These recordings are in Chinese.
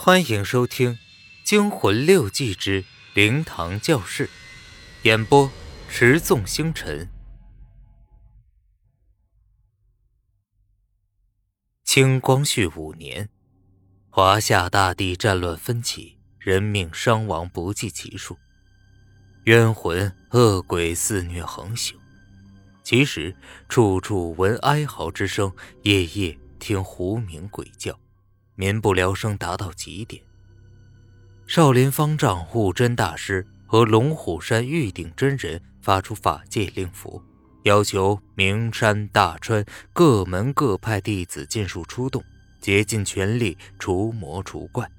欢迎收听《惊魂六记之灵堂教室》，演播：持纵星辰。清光绪五年，华夏大地战乱纷起，人命伤亡不计其数，冤魂恶鬼肆虐横行。其实，处处闻哀嚎之声，夜夜听狐鸣鬼叫。民不聊生达到极点。少林方丈悟真大师和龙虎山玉鼎真人发出法界令符，要求名山大川各门各派弟子尽数出动，竭尽全力除魔除怪。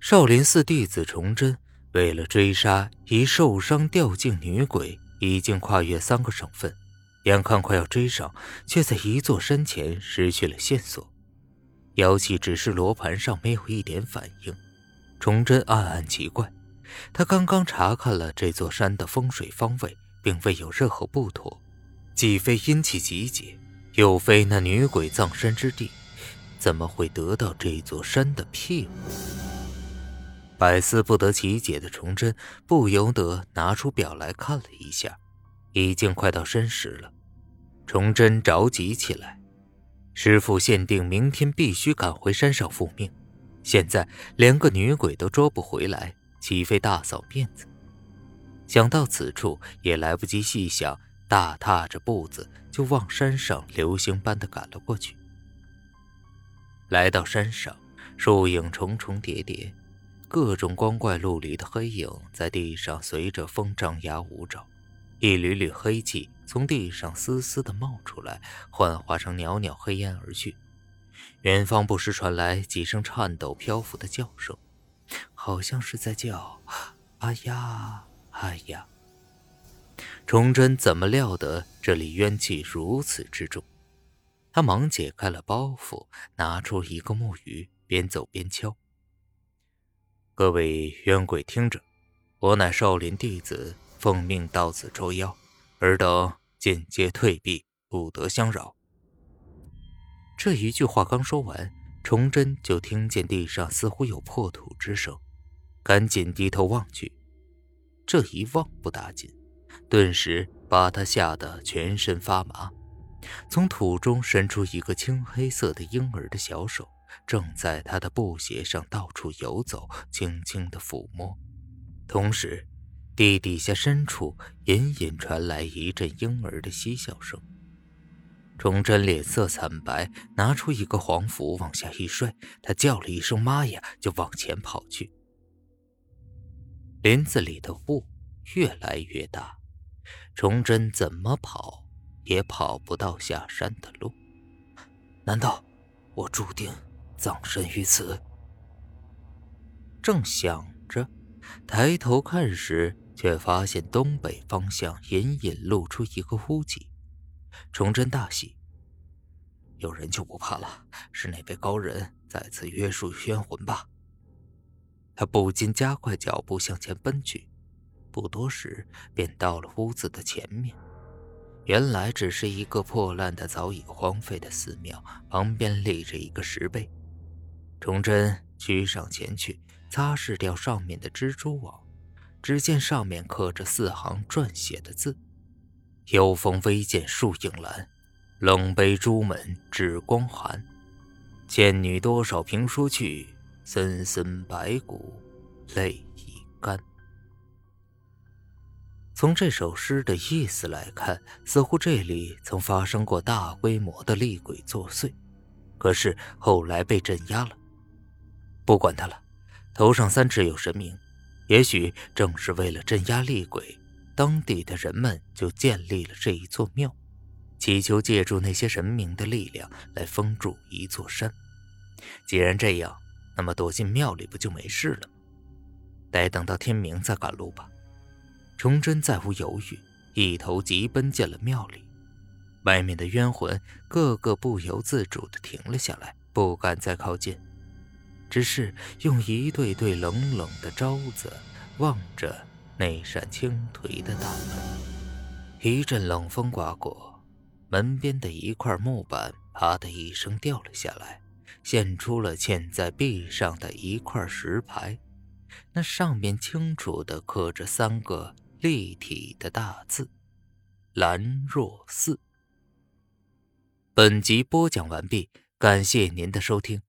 少林寺弟子崇祯为了追杀一受伤掉进女鬼，已经跨越三个省份，眼看快要追上，却在一座山前失去了线索。妖气只是罗盘上没有一点反应，崇祯暗暗奇怪。他刚刚查看了这座山的风水方位，并未有任何不妥，既非阴气集结，又非那女鬼葬身之地，怎么会得到这座山的庇护？百思不得其解的崇祯不由得拿出表来看了一下，已经快到申时了。崇祯着急起来。师傅限定明天必须赶回山上复命，现在连个女鬼都捉不回来，岂非大扫面子？想到此处，也来不及细想，大踏着步子就往山上流星般的赶了过去。来到山上，树影重重叠叠，各种光怪陆离的黑影在地上随着风张牙舞爪，一缕缕黑气。从地上丝丝的冒出来，幻化成袅袅黑烟而去。远方不时传来几声颤抖漂浮的叫声，好像是在叫“哎呀，哎呀”。崇祯怎么料得这里冤气如此之重？他忙解开了包袱，拿出一个木鱼，边走边敲：“各位冤鬼，听着，我乃少林弟子，奉命到此捉妖。”尔等尽皆退避，不得相扰。这一句话刚说完，崇祯就听见地上似乎有破土之声，赶紧低头望去。这一望不打紧，顿时把他吓得全身发麻。从土中伸出一个青黑色的婴儿的小手，正在他的布鞋上到处游走，轻轻的抚摸，同时。地底下深处隐隐传来一阵婴儿的嬉笑声。崇祯脸色惨白，拿出一个黄符往下一摔，他叫了一声“妈呀”，就往前跑去。林子里的雾越来越大，崇祯怎么跑也跑不到下山的路。难道我注定葬身于此？正想着，抬头看时。却发现东北方向隐隐露出一个屋脊，崇祯大喜，有人就不怕了，是哪位高人再次约束冤魂吧？他不禁加快脚步向前奔去，不多时便到了屋子的前面。原来只是一个破烂的、早已荒废的寺庙，旁边立着一个石碑。崇祯趋上前去，擦拭掉上面的蜘蛛网。只见上面刻着四行撰写的字：“幽风微见树影阑，冷杯朱门纸光寒。倩女多少评书去，森森白骨泪已干。”从这首诗的意思来看，似乎这里曾发生过大规模的厉鬼作祟，可是后来被镇压了。不管他了，头上三尺有神明。也许正是为了镇压厉鬼，当地的人们就建立了这一座庙，祈求借助那些神明的力量来封住一座山。既然这样，那么躲进庙里不就没事了吗？待等到天明再赶路吧。崇祯再无犹豫，一头急奔进了庙里。外面的冤魂个个不由自主地停了下来，不敢再靠近。只是用一对对冷冷的招子望着那扇青颓的大门，一阵冷风刮过，门边的一块木板“啪”的一声掉了下来，现出了嵌在壁上的一块石牌，那上面清楚地刻着三个立体的大字：“兰若寺。”本集播讲完毕，感谢您的收听。